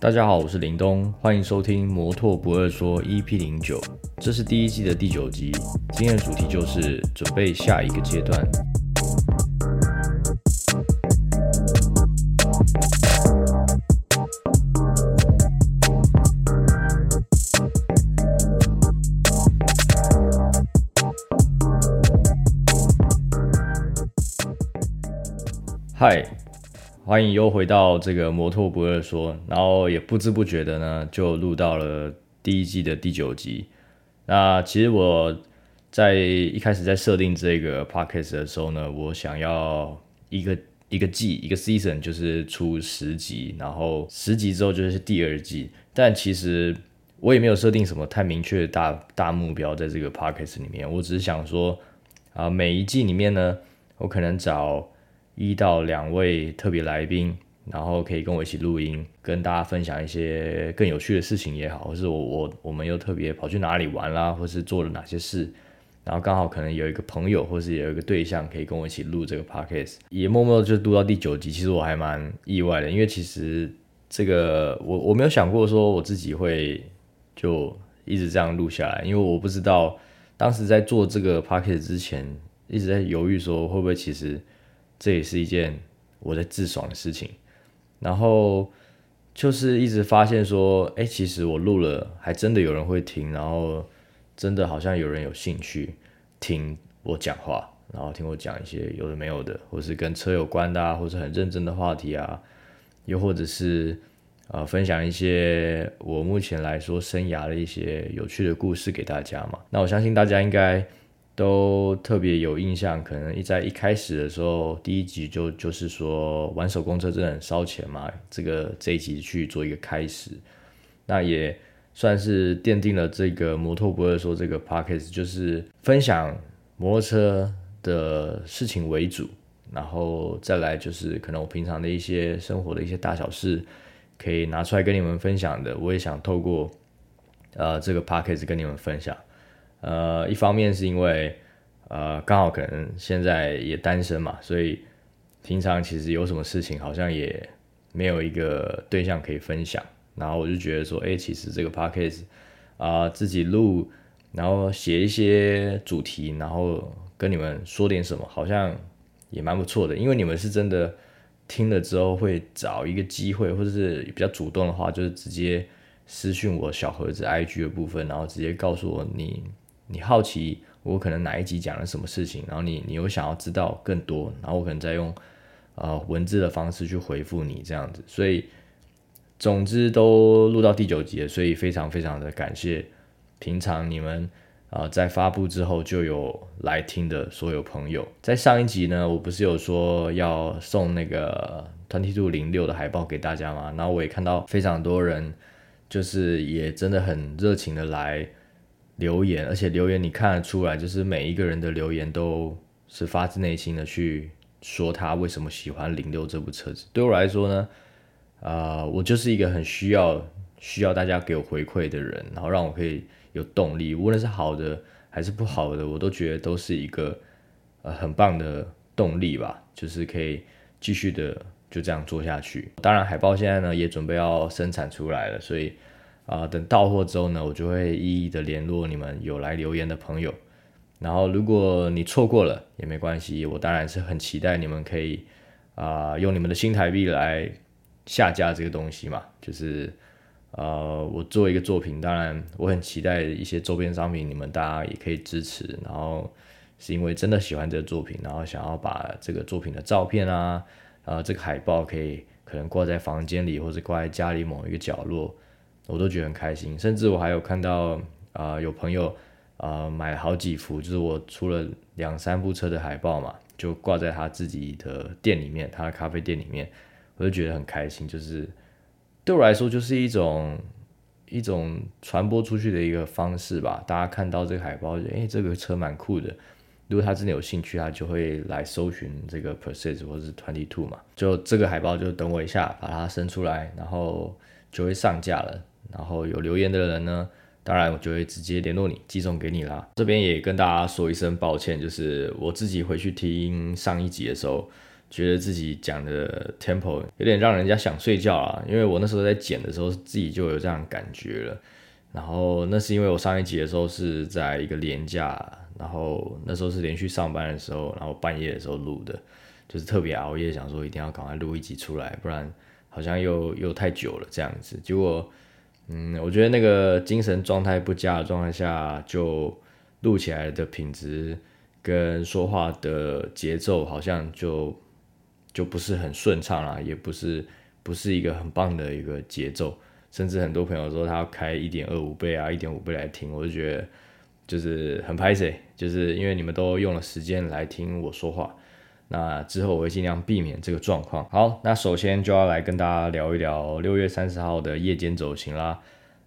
大家好，我是林东，欢迎收听摩托不二说 EP 零九，这是第一季的第九集。今天的主题就是准备下一个阶段。嗨，欢迎又回到这个摩托不二说，然后也不知不觉的呢，就录到了第一季的第九集。那其实我在一开始在设定这个 podcast 的时候呢，我想要一个一个季一个 season 就是出十集，然后十集之后就是第二季。但其实我也没有设定什么太明确的大大目标在这个 podcast 里面，我只是想说啊，每一季里面呢，我可能找。一到两位特别来宾，然后可以跟我一起录音，跟大家分享一些更有趣的事情也好，或是我我我们又特别跑去哪里玩啦，或是做了哪些事，然后刚好可能有一个朋友，或是有一个对象可以跟我一起录这个 podcast，也默默就录到第九集，其实我还蛮意外的，因为其实这个我我没有想过说我自己会就一直这样录下来，因为我不知道当时在做这个 podcast 之前一直在犹豫说会不会其实。这也是一件我在自爽的事情，然后就是一直发现说，哎，其实我录了，还真的有人会听，然后真的好像有人有兴趣听我讲话，然后听我讲一些有的没有的，或是跟车有关的，或是很认真的话题啊，又或者是呃分享一些我目前来说生涯的一些有趣的故事给大家嘛。那我相信大家应该。都特别有印象，可能一在一开始的时候，第一集就就是说玩手工车真的很烧钱嘛，这个这一集去做一个开始，那也算是奠定了这个摩托不会说这个 p o c k e t 就是分享摩托车的事情为主，然后再来就是可能我平常的一些生活的一些大小事，可以拿出来跟你们分享的，我也想透过呃这个 p o c k e t 跟你们分享。呃，一方面是因为，呃，刚好可能现在也单身嘛，所以平常其实有什么事情好像也没有一个对象可以分享，然后我就觉得说，哎，其实这个 podcast 啊，自己录，然后写一些主题，然后跟你们说点什么，好像也蛮不错的，因为你们是真的听了之后会找一个机会，或者是比较主动的话，就是直接私讯我小盒子 IG 的部分，然后直接告诉我你。你好奇我可能哪一集讲了什么事情，然后你你有想要知道更多，然后我可能再用呃文字的方式去回复你这样子，所以总之都录到第九集了，所以非常非常的感谢平常你们啊在发布之后就有来听的所有朋友。在上一集呢，我不是有说要送那个 twenty two 零六的海报给大家吗？然后我也看到非常多人就是也真的很热情的来。留言，而且留言你看得出来，就是每一个人的留言都是发自内心的去说他为什么喜欢零六这部车子。对我来说呢，啊，我就是一个很需要需要大家给我回馈的人，然后让我可以有动力，无论是好的还是不好的，我都觉得都是一个呃很棒的动力吧，就是可以继续的就这样做下去。当然，海报现在呢也准备要生产出来了，所以。啊，等到货之后呢，我就会一一的联络你们有来留言的朋友。然后，如果你错过了也没关系，我当然是很期待你们可以啊，用你们的新台币来下架这个东西嘛。就是呃，我做一个作品，当然我很期待一些周边商品，你们大家也可以支持。然后是因为真的喜欢这个作品，然后想要把这个作品的照片啊，呃，这个海报可以可能挂在房间里，或者挂在家里某一个角落。我都觉得很开心，甚至我还有看到啊，有朋友啊买了好几幅，就是我出了两三部车的海报嘛，就挂在他自己的店里面，他的咖啡店里面，我就觉得很开心。就是对我来说，就是一种一种传播出去的一个方式吧。大家看到这个海报，哎，这个车蛮酷的。如果他真的有兴趣，他就会来搜寻这个 p e r s i s 或者是 Twenty Two 嘛。就这个海报，就等我一下，把它伸出来，然后就会上架了。然后有留言的人呢，当然我就会直接联络你，寄送给你啦。这边也跟大家说一声抱歉，就是我自己回去听上一集的时候，觉得自己讲的 tempo 有点让人家想睡觉啊，因为我那时候在剪的时候自己就有这样感觉了。然后那是因为我上一集的时候是在一个连假，然后那时候是连续上班的时候，然后半夜的时候录的，就是特别熬夜，想说一定要赶快录一集出来，不然好像又又太久了这样子。结果，嗯，我觉得那个精神状态不佳的状态下，就录起来的品质跟说话的节奏好像就就不是很顺畅啦，也不是不是一个很棒的一个节奏。甚至很多朋友说他要开一点二五倍啊，一点五倍来听，我就觉得就是很拍 C，就是因为你们都用了时间来听我说话，那之后我会尽量避免这个状况。好，那首先就要来跟大家聊一聊六月三十号的夜间走行啦。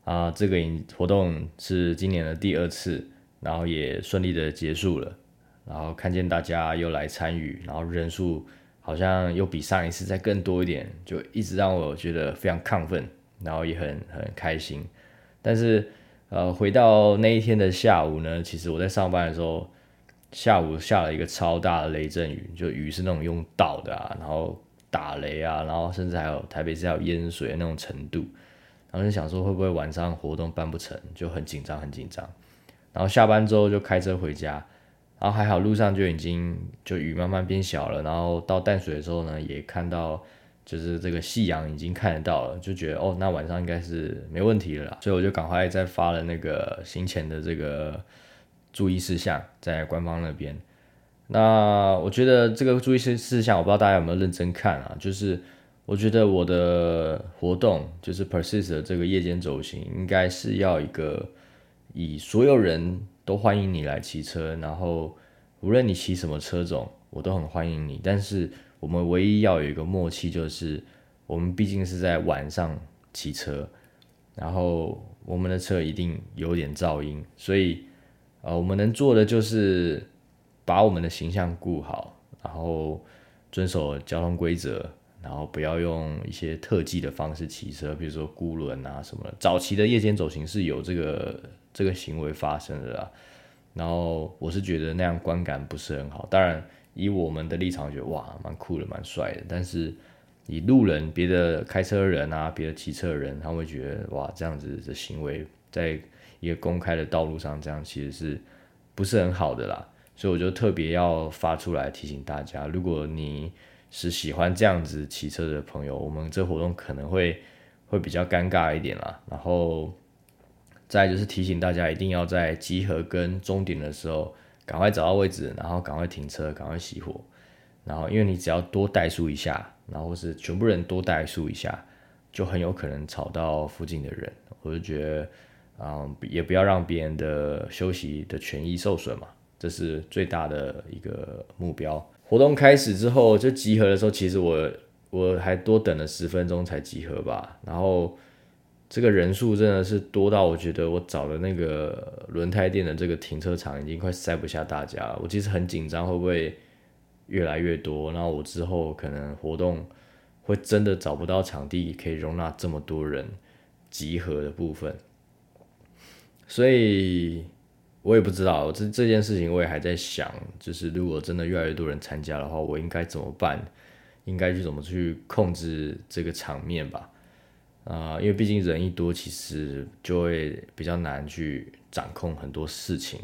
啊，这个活动是今年的第二次，然后也顺利的结束了，然后看见大家又来参与，然后人数好像又比上一次再更多一点，就一直让我觉得非常亢奋。然后也很很开心，但是呃，回到那一天的下午呢，其实我在上班的时候，下午下了一个超大的雷阵雨，就雨是那种用倒的啊，然后打雷啊，然后甚至还有台北市还有淹水那种程度，然后就想说会不会晚上活动办不成，就很紧张很紧张。然后下班之后就开车回家，然后还好路上就已经就雨慢慢变小了，然后到淡水的时候呢，也看到。就是这个夕阳已经看得到了，就觉得哦，那晚上应该是没问题了啦，所以我就赶快再发了那个行前的这个注意事项在官方那边。那我觉得这个注意事事项，我不知道大家有没有认真看啊？就是我觉得我的活动就是 persist 这个夜间走行，应该是要一个以所有人都欢迎你来骑车，然后无论你骑什么车种，我都很欢迎你，但是。我们唯一要有一个默契，就是我们毕竟是在晚上骑车，然后我们的车一定有点噪音，所以呃，我们能做的就是把我们的形象顾好，然后遵守交通规则，然后不要用一些特技的方式骑车，比如说孤轮啊什么的。早期的夜间走行是有这个这个行为发生的啦，然后我是觉得那样观感不是很好，当然。以我们的立场觉得哇，蛮酷的，蛮帅的。但是以路人、别的开车人啊、别的骑车人，他会觉得哇，这样子的行为在一个公开的道路上，这样其实是不是很好的啦。所以我就特别要发出来提醒大家，如果你是喜欢这样子骑车的朋友，我们这活动可能会会比较尴尬一点啦。然后再就是提醒大家，一定要在集合跟终点的时候。赶快找到位置，然后赶快停车，赶快熄火。然后，因为你只要多怠速一下，然后是全部人多怠速一下，就很有可能吵到附近的人。我就觉得，嗯，也不要让别人的休息的权益受损嘛，这是最大的一个目标。活动开始之后，就集合的时候，其实我我还多等了十分钟才集合吧，然后。这个人数真的是多到我觉得我找的那个轮胎店的这个停车场已经快塞不下大家了。我其实很紧张，会不会越来越多？然后我之后可能活动会真的找不到场地可以容纳这么多人集合的部分。所以我也不知道这这件事情，我也还在想，就是如果真的越来越多人参加的话，我应该怎么办？应该去怎么去控制这个场面吧？啊，因为毕竟人一多，其实就会比较难去掌控很多事情。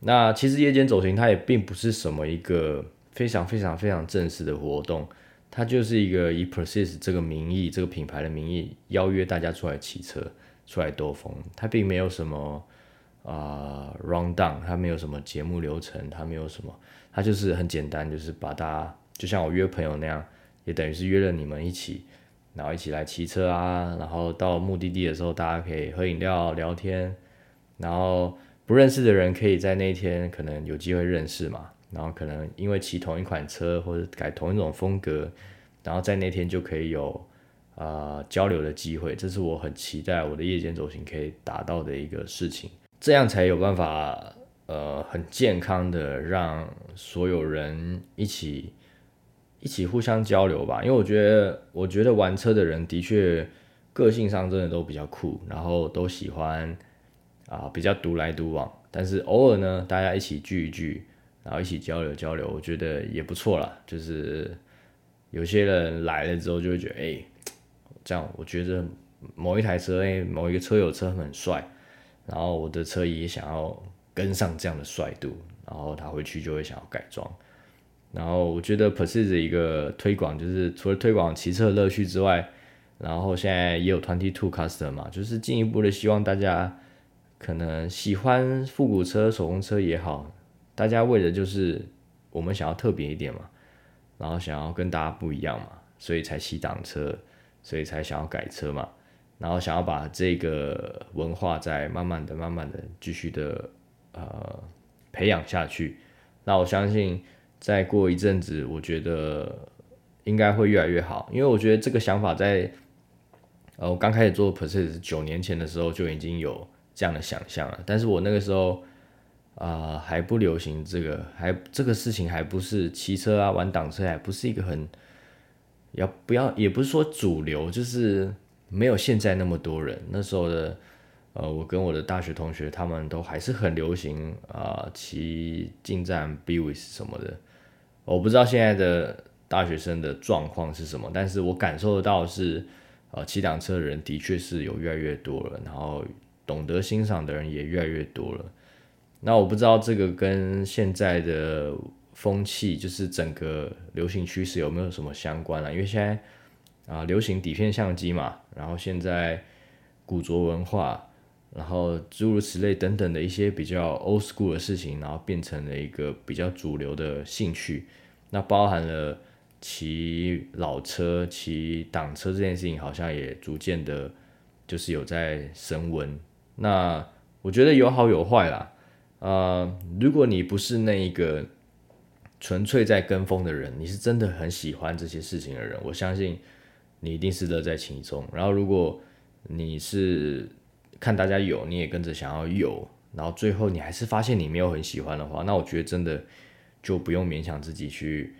那其实夜间走行，它也并不是什么一个非常非常非常正式的活动，它就是一个以 Persist 这个名义、这个品牌的名义邀约大家出来骑车、出来兜风。它并没有什么啊 round down，它没有什么节目流程，它没有什么，它就是很简单，就是把大家就像我约朋友那样，也等于是约了你们一起。然后一起来骑车啊，然后到目的地的时候，大家可以喝饮料聊天，然后不认识的人可以在那天可能有机会认识嘛，然后可能因为骑同一款车或者改同一种风格，然后在那天就可以有啊交流的机会，这是我很期待我的夜间走行可以达到的一个事情，这样才有办法呃很健康的让所有人一起。一起互相交流吧，因为我觉得，我觉得玩车的人的确个性上真的都比较酷，然后都喜欢啊比较独来独往。但是偶尔呢，大家一起聚一聚，然后一起交流交流，我觉得也不错啦。就是有些人来了之后就会觉得，哎，这样我觉得某一台车，哎，某一个车友车很帅，然后我的车也想要跟上这样的帅度，然后他回去就会想要改装。然后我觉得 Persist 一个推广就是除了推广骑车乐趣之外，然后现在也有 Twenty Two Custom 嘛，就是进一步的希望大家可能喜欢复古车、手工车也好，大家为的就是我们想要特别一点嘛。然后想要跟大家不一样嘛，所以才骑挡车，所以才想要改车嘛，然后想要把这个文化再慢慢的、慢慢的继续的呃培养下去。那我相信再过一阵子，我觉得应该会越来越好，因为我觉得这个想法在呃我刚开始做 p e r s i s 九年前的时候就已经有这样的想象了，但是我那个时候。啊，还不流行这个，还这个事情还不是骑车啊，玩挡车还不是一个很要不要，也不是说主流，就是没有现在那么多人。那时候的，呃，我跟我的大学同学他们都还是很流行啊，骑进站 b w i s 什么的。我不知道现在的大学生的状况是什么，但是我感受得到是，呃，骑挡车的人的确是有越来越多了，然后懂得欣赏的人也越来越多了。那我不知道这个跟现在的风气，就是整个流行趋势有没有什么相关啊？因为现在啊，流行底片相机嘛，然后现在古着文化，然后诸如此类等等的一些比较 old school 的事情，然后变成了一个比较主流的兴趣。那包含了骑老车、骑挡车这件事情，好像也逐渐的，就是有在升温。那我觉得有好有坏啦。呃，如果你不是那一个纯粹在跟风的人，你是真的很喜欢这些事情的人，我相信你一定是乐在其中。然后，如果你是看大家有，你也跟着想要有，然后最后你还是发现你没有很喜欢的话，那我觉得真的就不用勉强自己去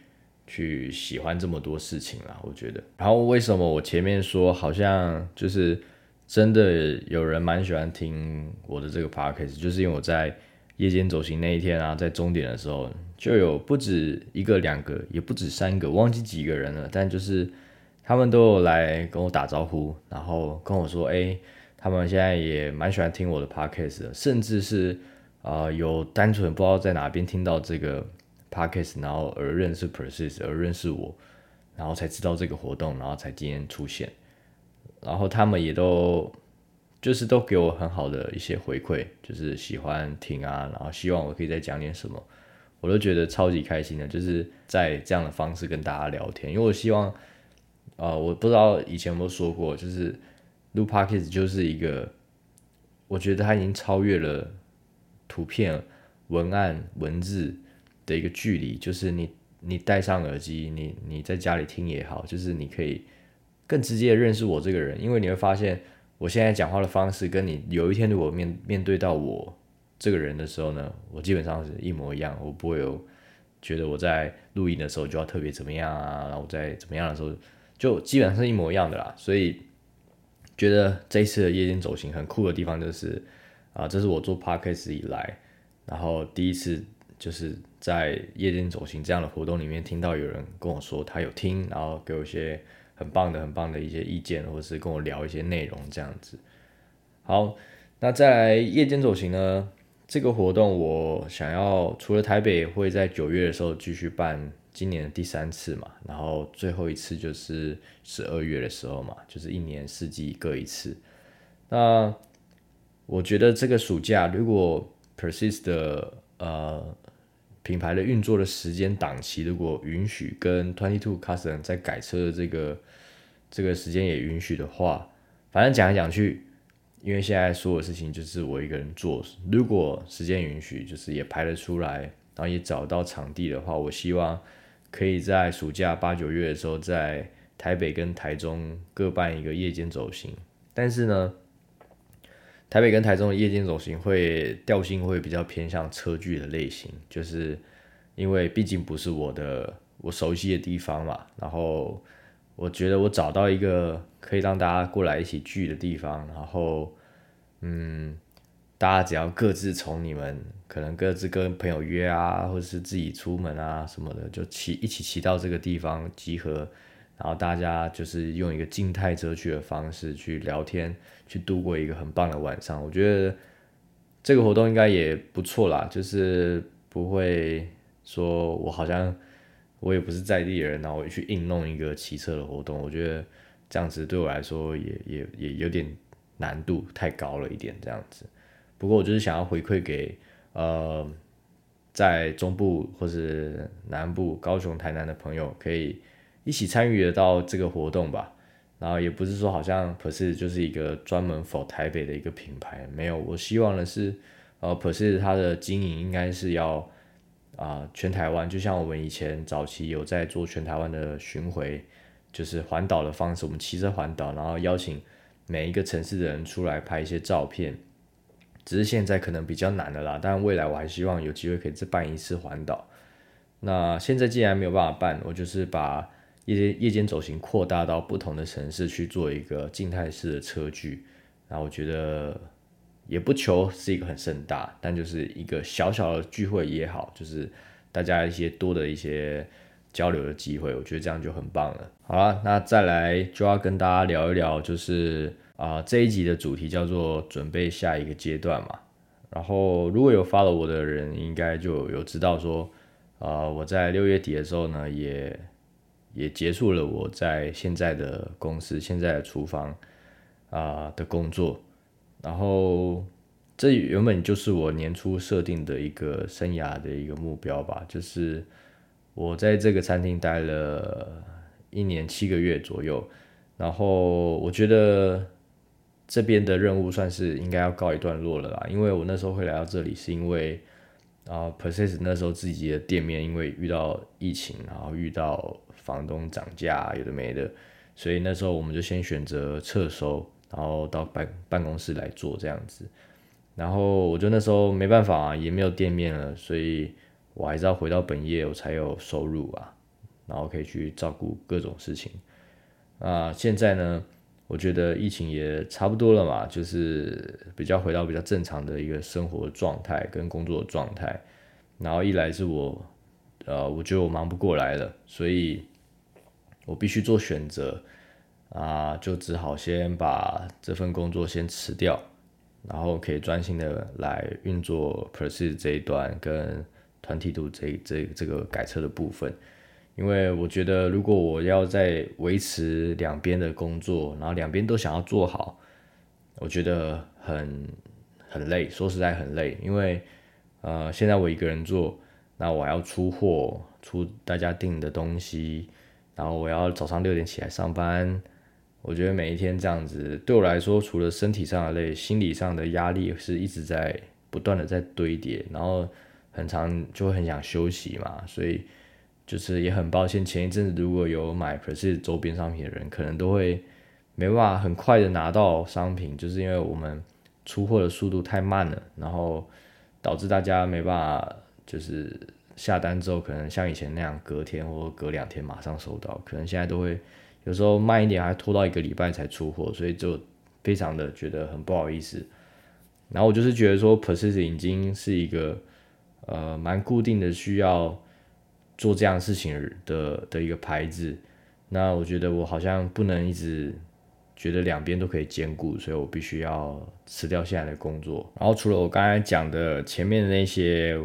去喜欢这么多事情了。我觉得。然后，为什么我前面说好像就是真的有人蛮喜欢听我的这个 podcast，就是因为我在。夜间走行那一天啊，在终点的时候，就有不止一个、两个，也不止三个，忘记几个人了。但就是他们都有来跟我打招呼，然后跟我说：“哎，他们现在也蛮喜欢听我的 podcast 的，甚至是啊，有单纯不知道在哪边听到这个 podcast，然后而认识 Persist，而认识我，然后才知道这个活动，然后才今天出现。然后他们也都。”就是都给我很好的一些回馈，就是喜欢听啊，然后希望我可以再讲点什么，我都觉得超级开心的。就是在这样的方式跟大家聊天，因为我希望，啊，我不知道以前有没有说过，就是录 podcast 就是一个，我觉得它已经超越了图片、文案、文字的一个距离，就是你你戴上耳机，你你在家里听也好，就是你可以更直接的认识我这个人，因为你会发现。我现在讲话的方式跟你有一天如果面面对到我这个人的时候呢，我基本上是一模一样，我不会有觉得我在录音的时候就要特别怎么样啊，然后在怎么样的时候就基本上是一模一样的啦。所以觉得这次的夜间走行很酷的地方就是啊，这是我做 podcast 以来，然后第一次就是在夜间走行这样的活动里面听到有人跟我说他有听，然后给我一些。很棒的，很棒的一些意见，或者是跟我聊一些内容这样子。好，那再来夜间走行呢？这个活动我想要除了台北会在九月的时候继续办，今年的第三次嘛，然后最后一次就是十二月的时候嘛，就是一年四季各一次。那我觉得这个暑假如果 Persist 的呃。品牌的运作的时间档期，如果允许跟 Twenty Two Custom 在改车的这个这个时间也允许的话，反正讲来讲去，因为现在所有事情就是我一个人做。如果时间允许，就是也排得出来，然后也找到场地的话，我希望可以在暑假八九月的时候，在台北跟台中各办一个夜间走行。但是呢。台北跟台中的夜间走行会调性会比较偏向车距的类型，就是因为毕竟不是我的我熟悉的地方嘛，然后我觉得我找到一个可以让大家过来一起聚的地方，然后嗯，大家只要各自从你们可能各自跟朋友约啊，或者是自己出门啊什么的，就骑一起骑到这个地方集合，然后大家就是用一个静态遮去的方式去聊天，去度过一个很棒的晚上。我觉得这个活动应该也不错啦，就是不会说我好像我也不是在地人，然后我去硬弄一个骑车的活动。我觉得这样子对我来说也也也有点难度太高了一点，这样子。不过我就是想要回馈给呃，在中部或是南部高雄、台南的朋友，可以一起参与得到这个活动吧。然后也不是说好像 p e r s 就是一个专门否台北的一个品牌，没有。我希望的是，呃 p e r s 它的经营应该是要啊全台湾，就像我们以前早期有在做全台湾的巡回，就是环岛的方式，我们骑车环岛，然后邀请每一个城市的人出来拍一些照片。只是现在可能比较难的啦，但未来我还希望有机会可以再办一次环岛。那现在既然没有办法办，我就是把夜间夜间走行扩大到不同的城市去做一个静态式的车距。然后我觉得也不求是一个很盛大，但就是一个小小的聚会也好，就是大家一些多的一些交流的机会，我觉得这样就很棒了。好了，那再来就要跟大家聊一聊，就是。啊，这一集的主题叫做准备下一个阶段嘛。然后如果有 follow 我的人，应该就有知道说，呃，我在六月底的时候呢，也也结束了我在现在的公司、现在的厨房啊的工作。然后这原本就是我年初设定的一个生涯的一个目标吧，就是我在这个餐厅待了一年七个月左右，然后我觉得。这边的任务算是应该要告一段落了啦，因为我那时候会来到这里，是因为啊 p e r s i s 那时候自己的店面因为遇到疫情，然后遇到房东涨价，有的没的，所以那时候我们就先选择撤收，然后到办办公室来做这样子。然后我就那时候没办法啊，也没有店面了，所以我还是要回到本业，我才有收入啊，然后可以去照顾各种事情。啊，现在呢？我觉得疫情也差不多了嘛，就是比较回到比较正常的一个生活状态跟工作状态。然后一来是我，呃，我觉得我忙不过来了，所以我必须做选择啊，就只好先把这份工作先辞掉，然后可以专心的来运作 p e r s e 这一段跟团体度这这这个改车的部分。因为我觉得，如果我要在维持两边的工作，然后两边都想要做好，我觉得很很累。说实在很累，因为呃，现在我一个人做，那我要出货，出大家订的东西，然后我要早上六点起来上班。我觉得每一天这样子，对我来说，除了身体上的累，心理上的压力是一直在不断的在堆叠，然后很长就会很想休息嘛，所以。就是也很抱歉，前一阵子如果有买 p r e c i s 周边商品的人，可能都会没办法很快的拿到商品，就是因为我们出货的速度太慢了，然后导致大家没办法就是下单之后，可能像以前那样隔天或隔两天马上收到，可能现在都会有时候慢一点，还拖到一个礼拜才出货，所以就非常的觉得很不好意思。然后我就是觉得说 p r e c i s 已经是一个呃蛮固定的需要。做这样事情的的一个牌子，那我觉得我好像不能一直觉得两边都可以兼顾，所以我必须要辞掉现在的工作。然后除了我刚才讲的前面的那些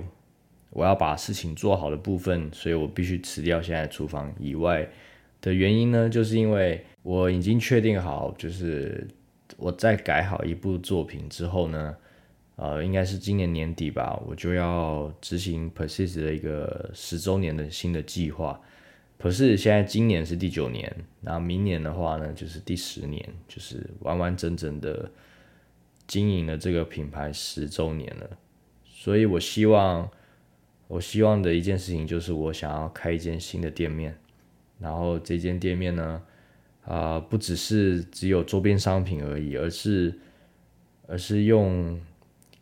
我要把事情做好的部分，所以我必须辞掉现在厨房以外的原因呢，就是因为我已经确定好，就是我在改好一部作品之后呢。呃，应该是今年年底吧，我就要执行 Persist 的一个十周年的新的计划。可是现在今年是第九年，那明年的话呢，就是第十年，就是完完整整的经营了这个品牌十周年了。所以我希望，我希望的一件事情就是，我想要开一间新的店面，然后这间店面呢，啊，不只是只有周边商品而已，而是，而是用。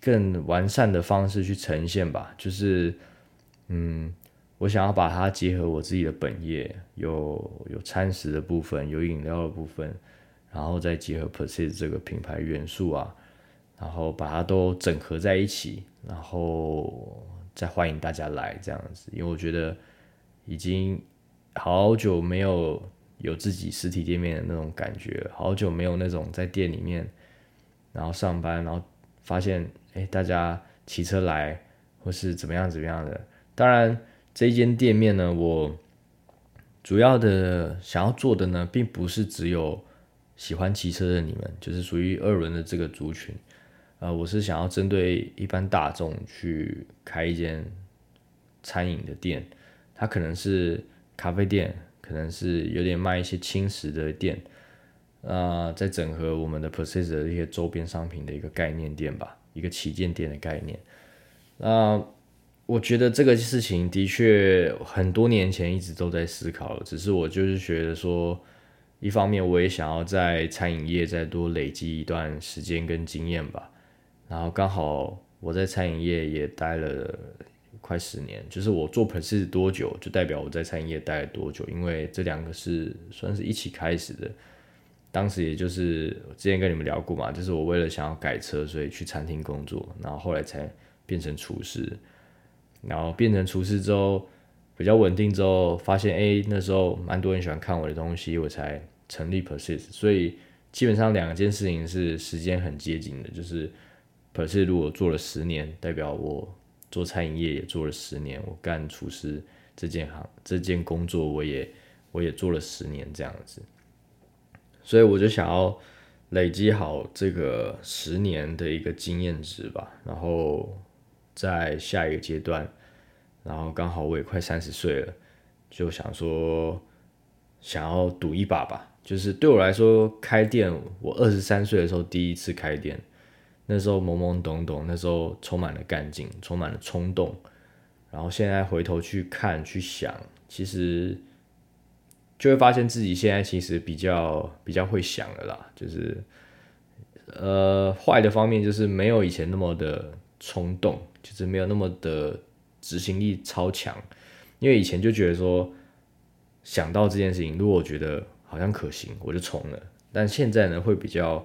更完善的方式去呈现吧，就是，嗯，我想要把它结合我自己的本业，有有餐食的部分，有饮料的部分，然后再结合 p e r s i s 这个品牌元素啊，然后把它都整合在一起，然后再欢迎大家来这样子。因为我觉得已经好久没有有自己实体店面的那种感觉，好久没有那种在店里面然后上班，然后发现哎大家骑车来或是怎么样怎么样的。当然这间店面呢，我主要的想要做的呢，并不是只有喜欢骑车的你们，就是属于二轮的这个族群。呃，我是想要针对一般大众去开一间餐饮的店，它可能是咖啡店，可能是有点卖一些轻食的店，呃，在整合我们的 Persist 的一些周边商品的一个概念店吧，一个旗舰店的概念。那我觉得这个事情的确很多年前一直都在思考了，只是我就是觉得说，一方面我也想要在餐饮业再多累积一段时间跟经验吧。然后刚好我在餐饮业也待了快十年，就是我做 p e r s 多久，就代表我在餐饮业待了多久。因为这两个是算是一起开始的，当时也就是之前跟你们聊过嘛，就是我为了想要改车，所以去餐厅工作，然后后来才变成厨师，然后变成厨师之后比较稳定之后，发现哎那时候蛮多人喜欢看我的东西，我才成立 Persist。所以基本上两件事情是时间很接近的，就是。p e r s i s，如果做了十年，代表我做餐饮业也做了十年，我干厨师这件行这件工作，我也我也做了十年这样子，所以我就想要累积好这个十年的一个经验值吧，然后在下一个阶段，然后刚好我也快三十岁了，就想说想要赌一把吧，就是对我来说开店，我二十三岁的时候第一次开店。那时候懵懵懂懂，那时候充满了干劲，充满了冲动，然后现在回头去看去想，其实就会发现自己现在其实比较比较会想了啦，就是呃坏的方面就是没有以前那么的冲动，就是没有那么的执行力超强，因为以前就觉得说想到这件事情，如果我觉得好像可行，我就冲了，但现在呢会比较。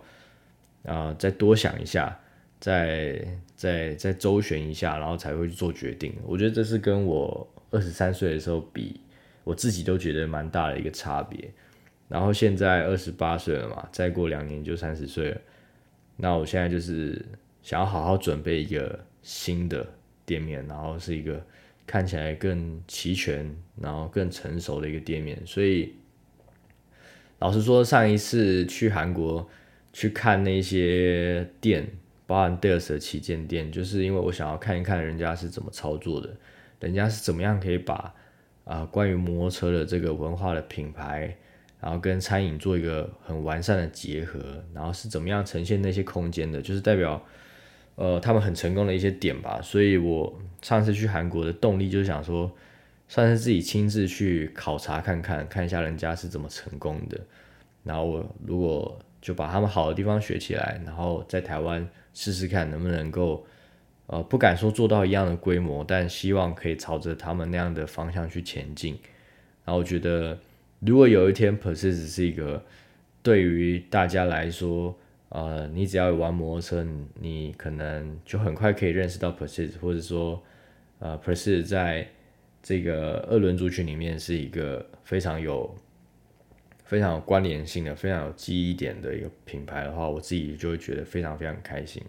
啊，再多想一下，再再再周旋一下，然后才会去做决定。我觉得这是跟我二十三岁的时候比，我自己都觉得蛮大的一个差别。然后现在二十八岁了嘛，再过两年就三十岁了。那我现在就是想要好好准备一个新的店面，然后是一个看起来更齐全，然后更成熟的一个店面。所以老实说，上一次去韩国。去看那些店，包含 d a l s 的旗舰店，就是因为我想要看一看人家是怎么操作的，人家是怎么样可以把啊关于摩托车的这个文化的品牌，然后跟餐饮做一个很完善的结合，然后是怎么样呈现那些空间的，就是代表呃他们很成功的一些点吧。所以我上次去韩国的动力就是想说，算是自己亲自去考察看看，看一下人家是怎么成功的，然后我如果。就把他们好的地方学起来，然后在台湾试试看能不能够，呃，不敢说做到一样的规模，但希望可以朝着他们那样的方向去前进。然后我觉得，如果有一天 Persist 是一个对于大家来说，呃，你只要玩摩托车，你可能就很快可以认识到 Persist，或者说，呃，Persist 在这个二轮族群里面是一个非常有。非常有关联性的、非常有记忆点的一个品牌的话，我自己就会觉得非常非常开心。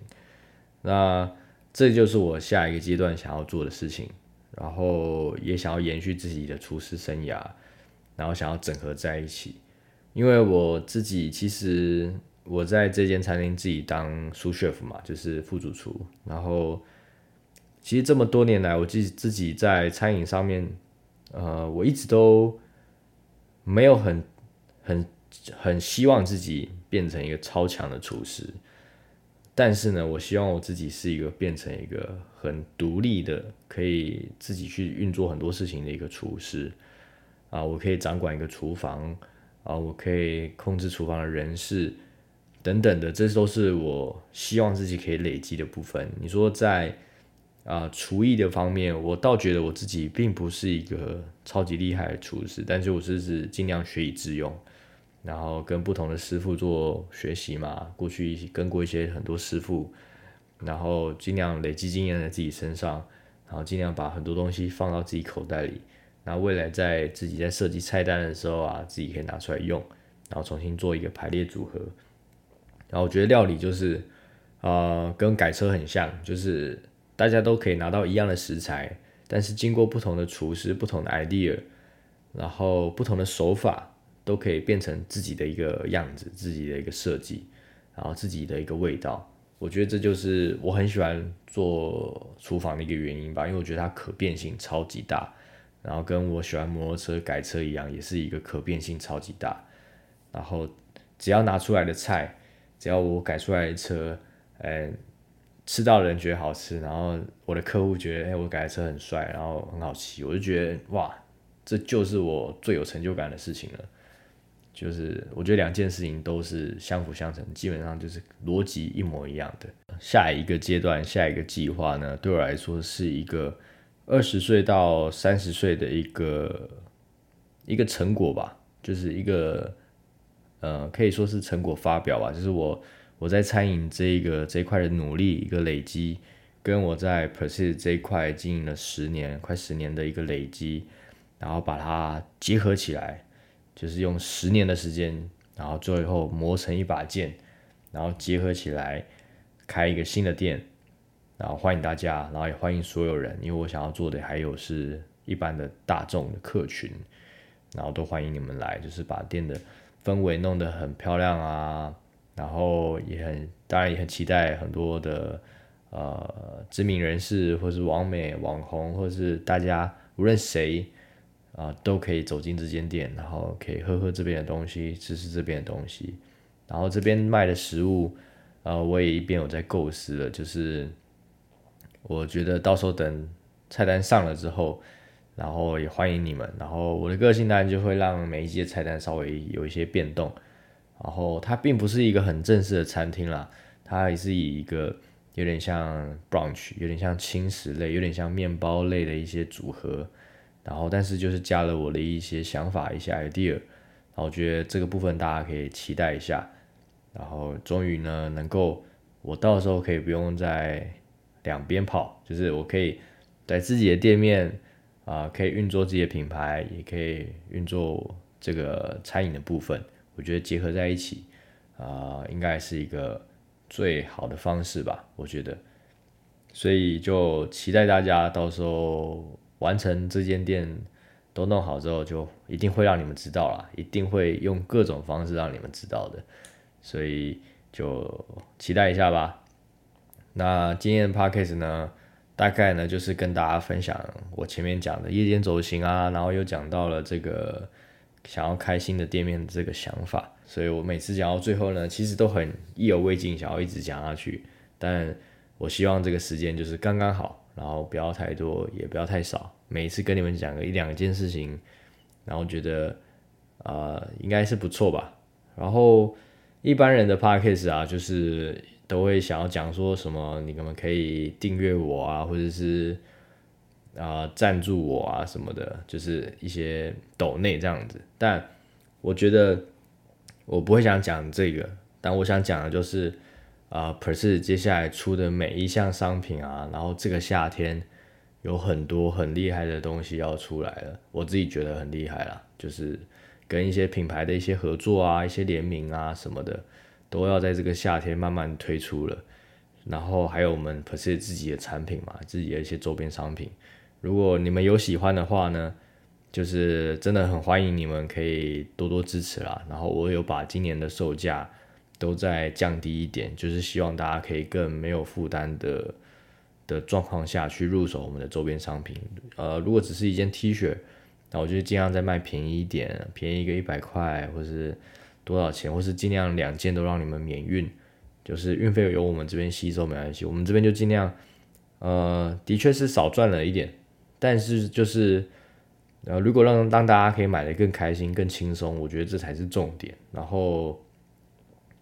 那这就是我下一个阶段想要做的事情，然后也想要延续自己的厨师生涯，然后想要整合在一起。因为我自己其实我在这间餐厅自己当 sous chef 嘛，就是副主厨。然后其实这么多年来，我自己自己在餐饮上面，呃，我一直都没有很。很很希望自己变成一个超强的厨师，但是呢，我希望我自己是一个变成一个很独立的，可以自己去运作很多事情的一个厨师啊，我可以掌管一个厨房啊，我可以控制厨房的人事等等的，这都是我希望自己可以累积的部分。你说在啊厨艺的方面，我倒觉得我自己并不是一个超级厉害的厨师，但是我是是尽量学以致用。然后跟不同的师傅做学习嘛，过去跟过一些很多师傅，然后尽量累积经验在自己身上，然后尽量把很多东西放到自己口袋里，那未来在自己在设计菜单的时候啊，自己可以拿出来用，然后重新做一个排列组合。然后我觉得料理就是，呃，跟改车很像，就是大家都可以拿到一样的食材，但是经过不同的厨师、不同的 idea，然后不同的手法，都可以变成自己的一个样子、自己的一个设计，然后自己的一个味道。我觉得这就是我很喜欢做厨房的一个原因吧，因为我觉得它可变性超级大，然后跟我喜欢摩托车改车一样，也是一个可变性超级大。然后只要拿出来的菜，只要我改出来的车，哎，吃到人觉得好吃，然后我的客户觉得哎我改的车很帅，然后很好骑，我就觉得哇，这就是我最有成就感的事情了。就是我觉得两件事情都是相辅相成，基本上就是逻辑一模一样的。下一个阶段，下一个计划呢，对我来说是一个二十岁到三十岁的一个一个成果吧，就是一个呃可以说是成果发表吧，就是我我在餐饮这一个这一块的努力一个累积，跟我在 p e r s i s 这一块经营了十年快十年的一个累积，然后把它结合起来。就是用十年的时间，然后最后磨成一把剑，然后结合起来开一个新的店，然后欢迎大家，然后也欢迎所有人，因为我想要做的还有是一般的大众的客群，然后都欢迎你们来，就是把店的氛围弄得很漂亮啊，然后也很当然也很期待很多的呃知名人士或是网美网红或是大家无论谁。啊，都可以走进这间店，然后可以喝喝这边的东西，吃吃这边的东西。然后这边卖的食物，呃，我也一边有在构思了，就是我觉得到时候等菜单上了之后，然后也欢迎你们。然后我的个性当然就会让每一季的菜单稍微有一些变动。然后它并不是一个很正式的餐厅啦，它也是以一个有点像 brunch，有点像轻食类，有点像面包类的一些组合。然后，但是就是加了我的一些想法、一些 idea，然后我觉得这个部分大家可以期待一下。然后终于呢，能够我到时候可以不用在两边跑，就是我可以在自己的店面啊，可以运作自己的品牌，也可以运作这个餐饮的部分。我觉得结合在一起啊，应该是一个最好的方式吧。我觉得，所以就期待大家到时候。完成这间店都弄好之后，就一定会让你们知道了，一定会用各种方式让你们知道的，所以就期待一下吧。那今天的 podcast 呢，大概呢就是跟大家分享我前面讲的夜间走行啊，然后又讲到了这个想要开新的店面的这个想法，所以我每次讲到最后呢，其实都很意犹未尽，想要一直讲下去，但我希望这个时间就是刚刚好。然后不要太多，也不要太少。每次跟你们讲个一两件事情，然后觉得啊，应该是不错吧。然后一般人的 podcast 啊，就是都会想要讲说什么，你们可以订阅我啊，或者是啊赞助我啊什么的，就是一些抖内这样子。但我觉得我不会想讲这个，但我想讲的就是。啊 p e r s 接下来出的每一项商品啊，然后这个夏天有很多很厉害的东西要出来了，我自己觉得很厉害啦，就是跟一些品牌的一些合作啊、一些联名啊什么的，都要在这个夏天慢慢推出了。然后还有我们 p e r s 自己的产品嘛，自己的一些周边商品，如果你们有喜欢的话呢，就是真的很欢迎你们可以多多支持啦。然后我有把今年的售价。都在降低一点，就是希望大家可以更没有负担的的状况下去入手我们的周边商品。呃，如果只是一件 T 恤，那我就尽量再卖便宜一点，便宜个一百块，或是多少钱，或是尽量两件都让你们免运，就是运费由我们这边吸收没关系。我们这边就尽量，呃，的确是少赚了一点，但是就是呃，如果让让大家可以买的更开心、更轻松，我觉得这才是重点。然后。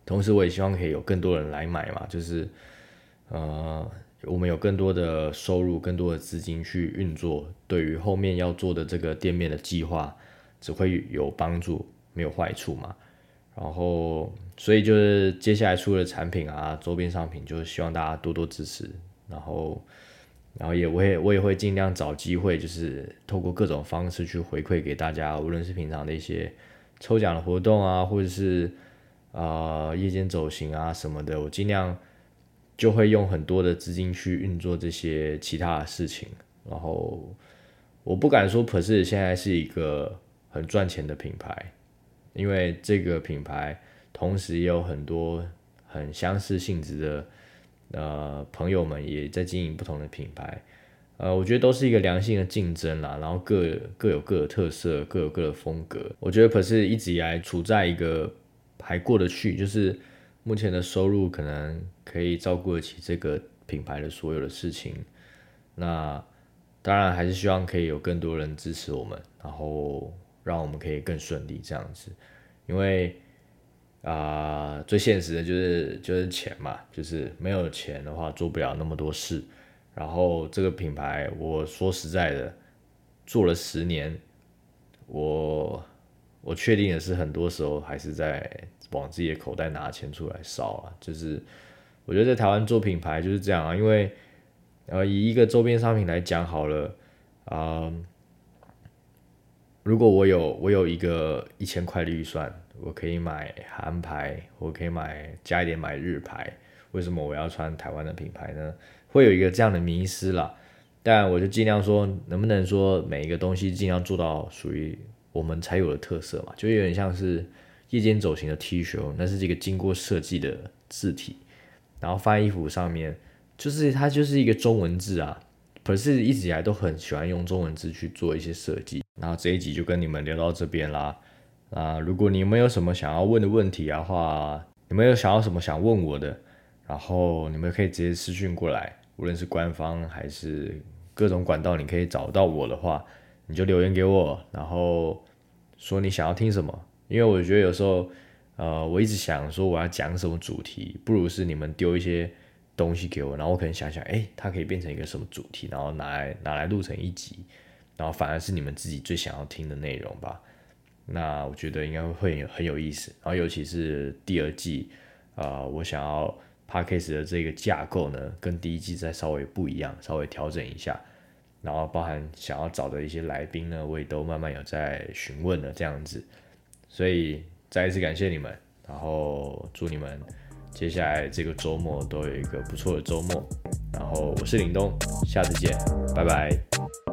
同时，我也希望可以有更多人来买嘛，就是，呃，我们有更多的收入、更多的资金去运作，对于后面要做的这个店面的计划，只会有帮助，没有坏处嘛。然后所以就是接下来出的产品啊，周边商品，就是希望大家多多支持。然后，然后也我也我也会尽量找机会，就是透过各种方式去回馈给大家，无论是平常的一些抽奖的活动啊，或者是啊夜间走行啊什么的，我尽量就会用很多的资金去运作这些其他的事情。然后我不敢说 p e r s 现在是一个很赚钱的品牌，因为这个品牌同时也有很多很相似性质的。呃，朋友们也在经营不同的品牌，呃，我觉得都是一个良性的竞争啦，然后各各有各的特色，各有各的风格。我觉得可是一直以来处在一个还过得去，就是目前的收入可能可以照顾得起这个品牌的所有的事情。那当然还是希望可以有更多人支持我们，然后让我们可以更顺利这样子，因为。啊，最现实的就是就是钱嘛，就是没有钱的话做不了那么多事。然后这个品牌，我说实在的，做了十年，我我确定的是，很多时候还是在往自己的口袋拿钱出来烧啊。就是我觉得在台湾做品牌就是这样啊，因为呃以一个周边商品来讲好了，啊，如果我有我有一个一千块的预算。我可以买韩牌，我可以买加一点买日牌，为什么我要穿台湾的品牌呢？会有一个这样的迷失啦。但我就尽量说，能不能说每一个东西尽量做到属于我们才有的特色嘛？就有点像是夜间走行的 T 恤，那是这个经过设计的字体，然后翻衣服上面，就是它就是一个中文字啊。可是一直以来都很喜欢用中文字去做一些设计。然后这一集就跟你们聊到这边啦。啊，如果你们有什么想要问的问题的话，你们有想要什么想问我的，然后你们可以直接私讯过来，无论是官方还是各种管道，你可以找到我的话，你就留言给我，然后说你想要听什么。因为我觉得有时候，呃，我一直想说我要讲什么主题，不如是你们丢一些东西给我，然后我可能想想，哎，它可以变成一个什么主题，然后拿来拿来录成一集，然后反而是你们自己最想要听的内容吧。那我觉得应该会很有意思，然后尤其是第二季，啊，我想要 Parkes 的这个架构呢，跟第一季再稍微不一样，稍微调整一下，然后包含想要找的一些来宾呢，我也都慢慢有在询问了这样子，所以再一次感谢你们，然后祝你们接下来这个周末都有一个不错的周末，然后我是林东，下次见，拜拜。